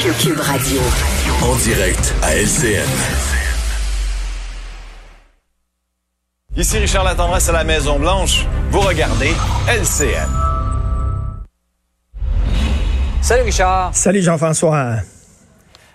Cube Radio. En direct à LCN. Ici Richard Latendresse à la Maison Blanche. Vous regardez LCN. Salut Richard. Salut Jean-François.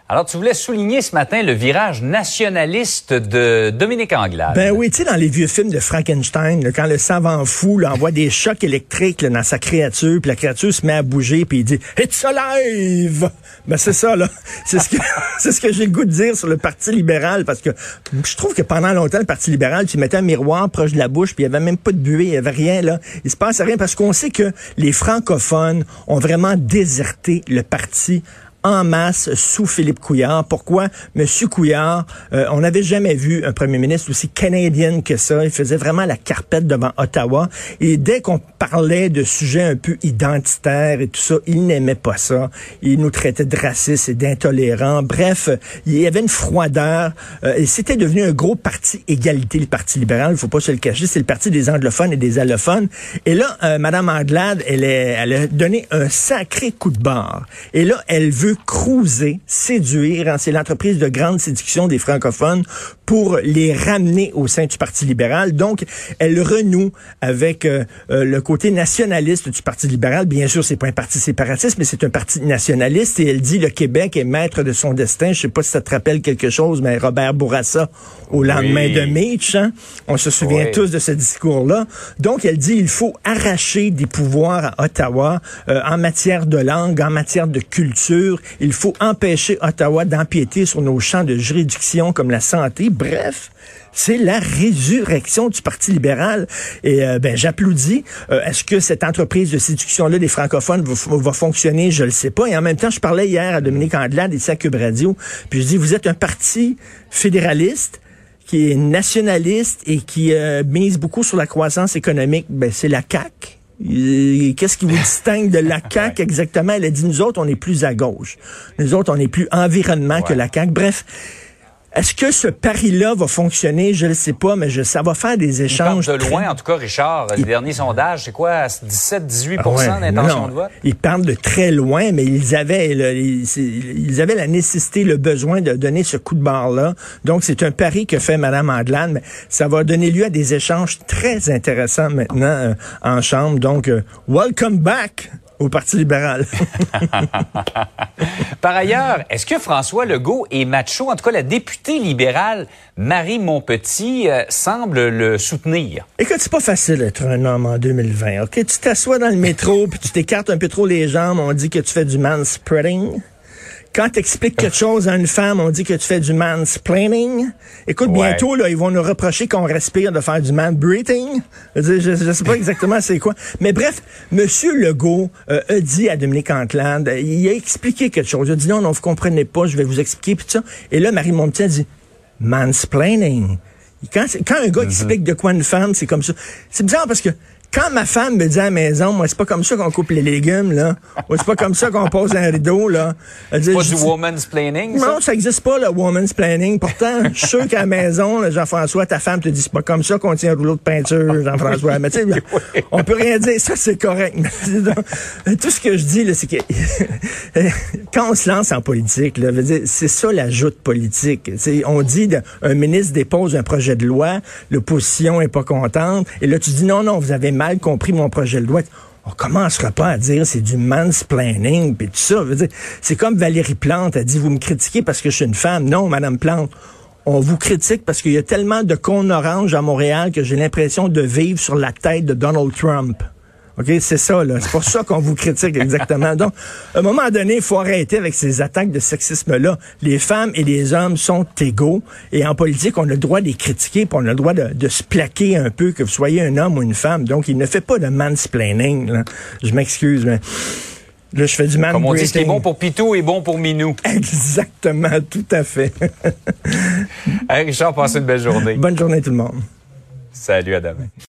Alors, tu voulais souligner ce matin le virage nationaliste de Dominique Anglade. Ben oui, tu sais, dans les vieux films de Frankenstein, là, quand le savant fou là, envoie des chocs électriques là, dans sa créature, puis la créature se met à bouger, puis il dit « It's alive! » Ben c'est ça, là. C'est ce que ce que j'ai le goût de dire sur le Parti libéral, parce que je trouve que pendant longtemps, le Parti libéral, tu mettais un miroir proche de la bouche, puis il y avait même pas de buée, il y avait rien, là. Il se passait rien, parce qu'on sait que les francophones ont vraiment déserté le parti en masse sous Philippe Couillard. Pourquoi? Monsieur Couillard, euh, on n'avait jamais vu un premier ministre aussi canadien que ça. Il faisait vraiment la carpette devant Ottawa. Et dès qu'on parlait de sujets un peu identitaires et tout ça, il n'aimait pas ça. Il nous traitait de racistes et d'intolérants. Bref, il y avait une froideur. Euh, et c'était devenu un gros parti égalité, le Parti libéral. Il faut pas se le cacher. C'est le parti des anglophones et des allophones. Et là, euh, Madame Anglade, elle, est, elle a donné un sacré coup de barre. Et là, elle veut cruiser, séduire, hein, c'est l'entreprise de grande séduction des francophones pour les ramener au sein du Parti libéral. Donc, elle renoue avec euh, euh, le côté nationaliste du Parti libéral. Bien sûr, c'est pas un parti séparatiste, mais c'est un parti nationaliste. Et elle dit le Québec est maître de son destin. Je sais pas si ça te rappelle quelque chose, mais Robert Bourassa, au lendemain de Mitch, hein, on se souvient Oui. tous de ce discours-là. Donc, elle dit il faut arracher des pouvoirs à Ottawa euh, en matière de langue, en matière de culture. Il faut empêcher Ottawa d'empiéter sur nos champs de juridiction comme la santé. Bref, c'est la résurrection du Parti libéral. Et euh, ben, j'applaudis. Euh, Est-ce que cette entreprise de séduction-là des francophones va, fonctionner? Je le sais pas. Et en même temps, je parlais hier à Dominique Andelade ici à Cube Radio. Puis je dis, vous êtes un parti fédéraliste qui est nationaliste et qui euh, mise beaucoup sur la croissance économique. Ben, c'est la CAQ. Euh, Qu'est-ce qui vous distingue de la CAQ exactement? Elle a dit, nous autres, on est plus à gauche. Nous autres, on est plus environnement que la CAQ. Bref, est-ce que ce pari-là va fonctionner? Je ne le sais pas, mais je, ça va faire des Il parle échanges. de très- loin, en tout cas, Richard. Les derniers sondages, c'est quoi? 17-18 Ah ouais, d'intention de vote? Ils parlent de très loin, mais ils avaient, le- ils, avaient la nécessité, le besoin de donner ce coup de barre-là. Donc, c'est un pari que fait Mme Anglade, mais ça va donner lieu à des échanges très intéressants maintenant euh, en Chambre. Donc, euh, welcome back au Parti libéral. Par ailleurs, est-ce que François Legault est macho? En tout cas, la députée libérale Marie Montpetit euh, semble le soutenir. Écoute, c'est pas facile d'être un homme en 2020, OK? Tu t'assois dans le métro, puis tu t'écartes un peu trop les jambes, on dit que tu fais du manspreading. Quand tu expliques quelque chose à une femme, on dit que tu fais du mansplaining. Écoute, Ouais. bientôt, là, ils vont nous reprocher qu'on respire de faire du man-breathing. Je, je sais pas exactement c'est quoi. Mais bref, Monsieur Legault euh, a dit à Dominique euh, il a expliqué quelque chose. Il a dit non, non, vous comprenez pas, je vais vous expliquer, puis tout ça. Et là, Marie Monpetit a dit, mansplaining. Quand, quand un gars explique de quoi une femme, c'est comme ça. C'est bizarre parce que quand ma femme me dit à la maison, moi, c'est pas comme ça qu'on coupe les légumes, là. Ou c'est pas comme ça qu'on pose un rideau, là. Elle dit, Pas du woman's planning, ça? non, ça existe pas, le woman's planning. Pourtant, je suis sûr qu'à la maison, Jean-François, ta femme te dit, c'est pas comme ça qu'on tient un rouleau de peinture, Jean-François. Mais tu sais, on peut rien dire. Ça, c'est correct. Tout ce que je dis, là, c'est que quand on se lance en politique, là, c'est ça la joute politique. On dit, de- un ministre dépose un projet de loi, l'opposition est pas contente, et là, tu dis, non, non, vous avez mal compris mon projet de loi. On commencera pas à dire c'est du mansplaining puis tout ça. C'est comme Valérie Plante a dit vous me critiquez parce que je suis une femme. Non, Madame Plante, on vous critique parce qu'il y a tellement de cônes oranges à Montréal que j'ai l'impression de vivre sur la tête de Donald Trump. OK, c'est ça, là. C'est pour ça qu'on vous critique exactement. Donc, à un moment donné, il faut arrêter avec ces attaques de sexisme-là. Les femmes et les hommes sont égaux. Et en politique, on a le droit de les critiquer, puis on a le droit de, de se plaquer un peu, que vous soyez un homme ou une femme. Donc, il ne fait pas de mansplaining, là. Je m'excuse, mais Là, je fais du man Comme on dit, ce qui est bon pour Pitou est bon pour Minou. Exactement, tout à fait. Hey, Richard, passe une belle journée. Bonne journée tout le monde. Salut, à demain.